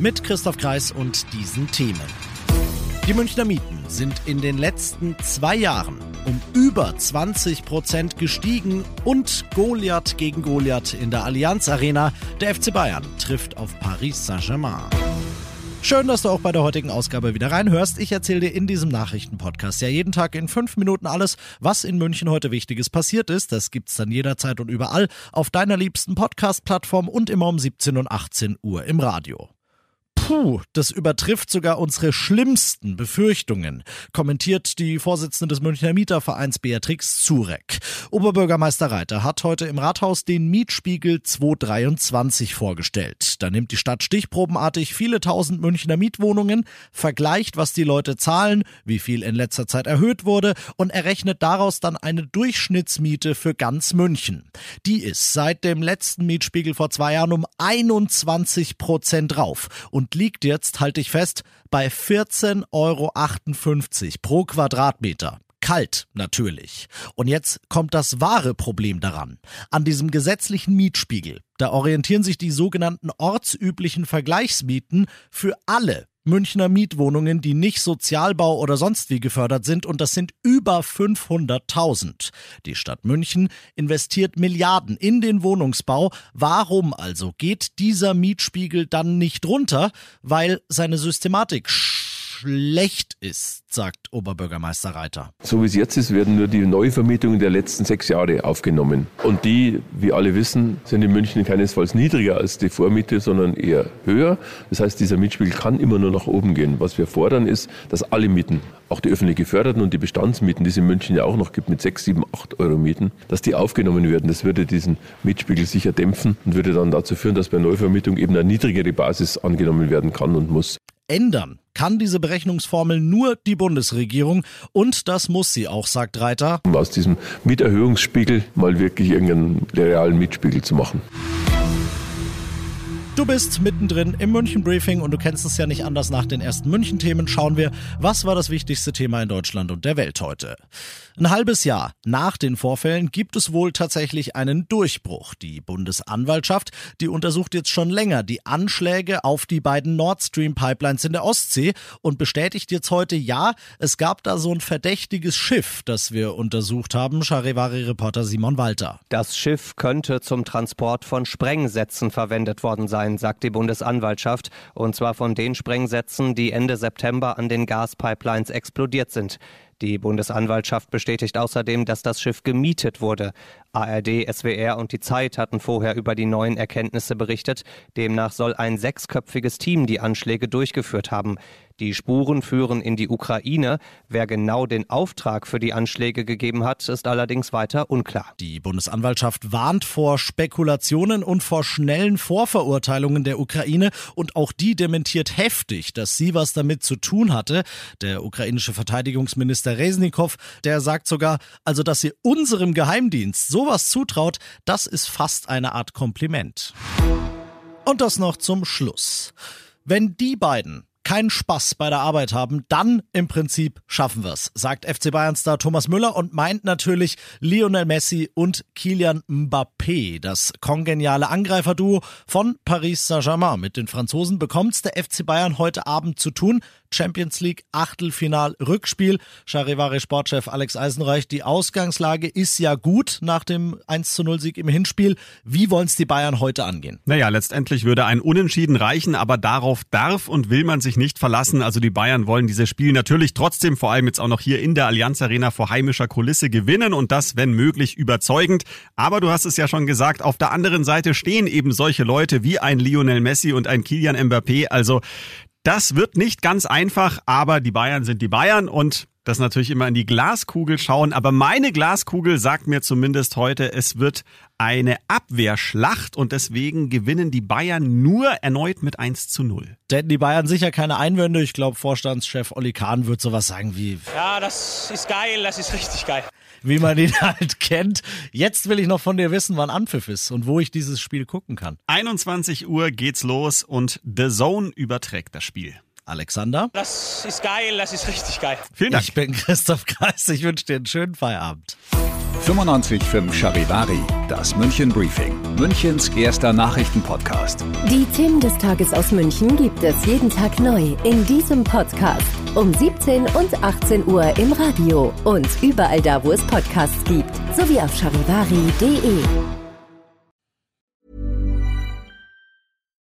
Mit Christoph Kreis und diesen Themen. Die Münchner Mieten sind in den letzten zwei Jahren um über 20 Prozent gestiegen und Goliath gegen Goliath in der Allianz Arena. Der FC Bayern trifft auf Paris Saint-Germain. Schön, dass du auch bei der heutigen Ausgabe wieder reinhörst. Ich erzähle dir in diesem Nachrichtenpodcast ja jeden Tag in fünf Minuten alles, was in München heute Wichtiges passiert ist. Das gibt's dann jederzeit und überall auf deiner liebsten Podcast-Plattform und immer um 17 und 18 Uhr im Radio. Puh, das übertrifft sogar unsere schlimmsten Befürchtungen, kommentiert die Vorsitzende des Münchner Mietervereins Beatrix Zurek. Oberbürgermeister Reiter hat heute im Rathaus den Mietspiegel 223 vorgestellt. Da nimmt die Stadt stichprobenartig viele tausend Münchner Mietwohnungen, vergleicht, was die Leute zahlen, wie viel in letzter Zeit erhöht wurde und errechnet daraus dann eine Durchschnittsmiete für ganz München. Die ist seit dem letzten Mietspiegel vor zwei Jahren um 21 Prozent drauf und liegt jetzt, halte ich fest, bei 14,58 Euro pro Quadratmeter. Kalt, natürlich. Und jetzt kommt das wahre Problem daran. An diesem gesetzlichen Mietspiegel, da orientieren sich die sogenannten ortsüblichen Vergleichsmieten für alle Münchner Mietwohnungen, die nicht Sozialbau oder sonst wie gefördert sind, und das sind über 500.000. Die Stadt München investiert Milliarden in den Wohnungsbau. Warum also geht dieser Mietspiegel dann nicht runter? Weil seine Systematik schlecht ist, sagt Oberbürgermeister Reiter. So wie es jetzt ist, werden nur die Neuvermietungen der letzten sechs Jahre aufgenommen. Und die, wie alle wissen, sind in München keinesfalls niedriger als die Vormiete, sondern eher höher. Das heißt, dieser Mietspiegel kann immer nur nach oben gehen. Was wir fordern ist, dass alle Mieten, auch die öffentlich geförderten und die Bestandsmieten, die es in München ja auch noch gibt mit sechs, sieben, acht Euro Mieten, dass die aufgenommen werden. Das würde diesen Mietspiegel sicher dämpfen und würde dann dazu führen, dass bei Neuvermietung eben eine niedrigere Basis angenommen werden kann und muss ändern kann diese Berechnungsformel nur die Bundesregierung und das muss sie auch, sagt Reiter. Um aus diesem Mieterhöhungsspiegel mal wirklich irgendeinen realen Mietspiegel zu machen. Du bist mittendrin im München Briefing und du kennst es ja nicht anders nach den ersten München Themen. Schauen wir, was war das wichtigste Thema in Deutschland und der Welt heute? Ein halbes Jahr nach den Vorfällen gibt es wohl tatsächlich einen Durchbruch. Die Bundesanwaltschaft, die untersucht jetzt schon länger die Anschläge auf die beiden Nord Stream Pipelines in der Ostsee und bestätigt jetzt heute, ja, es gab da so ein verdächtiges Schiff, das wir untersucht haben. Charivari-Reporter Simon Walter. Das Schiff könnte zum Transport von Sprengsätzen verwendet worden sein sagt die Bundesanwaltschaft, und zwar von den Sprengsätzen, die Ende September an den Gaspipelines explodiert sind. Die Bundesanwaltschaft bestätigt außerdem, dass das Schiff gemietet wurde. ARD, SWR und die Zeit hatten vorher über die neuen Erkenntnisse berichtet. Demnach soll ein sechsköpfiges Team die Anschläge durchgeführt haben. Die Spuren führen in die Ukraine. Wer genau den Auftrag für die Anschläge gegeben hat, ist allerdings weiter unklar. Die Bundesanwaltschaft warnt vor Spekulationen und vor schnellen Vorverurteilungen der Ukraine und auch die dementiert heftig, dass sie was damit zu tun hatte. Der ukrainische Verteidigungsminister Resnikow, der sagt sogar, also dass sie unserem Geheimdienst sowas zutraut, das ist fast eine Art Kompliment. Und das noch zum Schluss. Wenn die beiden keinen Spaß bei der Arbeit haben, dann im Prinzip schaffen wir's, sagt FC Bayern-Star Thomas Müller und meint natürlich Lionel Messi und Kilian Mbappé. Das kongeniale Angreiferduo von Paris Saint-Germain. Mit den Franzosen bekommt's der FC Bayern heute Abend zu tun. Champions League Achtelfinal Rückspiel. Charivari Sportchef Alex Eisenreich, die Ausgangslage ist ja gut nach dem 1 zu 0 Sieg im Hinspiel. Wie wollen es die Bayern heute angehen? Naja, letztendlich würde ein Unentschieden reichen, aber darauf darf und will man sich nicht verlassen. Also die Bayern wollen dieses Spiel natürlich trotzdem vor allem jetzt auch noch hier in der Allianz Arena vor heimischer Kulisse gewinnen und das, wenn möglich, überzeugend. Aber du hast es ja schon gesagt, auf der anderen Seite stehen eben solche Leute wie ein Lionel Messi und ein Kilian Mbappé. Also das wird nicht ganz einfach, aber die Bayern sind die Bayern und Das natürlich immer in die Glaskugel schauen, aber meine Glaskugel sagt mir zumindest heute, es wird eine Abwehrschlacht und deswegen gewinnen die Bayern nur erneut mit 1 zu 0. Da hätten die Bayern sicher keine Einwände. Ich glaube, Vorstandschef Olli Kahn wird sowas sagen wie. Ja, das ist geil, das ist richtig geil. Wie man ihn halt kennt. Jetzt will ich noch von dir wissen, wann Anpfiff ist und wo ich dieses Spiel gucken kann. 21 Uhr geht's los und The Zone überträgt das Spiel. Alexander. Das ist geil, das ist richtig geil. Vielen Dank. Ich bin Christoph Kreis. Ich wünsche dir einen schönen Feierabend. 95.5 Charivari, das München Briefing, Münchens erster Nachrichtenpodcast. Die Themen des Tages aus München gibt es jeden Tag neu in diesem Podcast. Um 17 und 18 Uhr im Radio und überall da, wo es Podcasts gibt. Sowie auf charivari.de.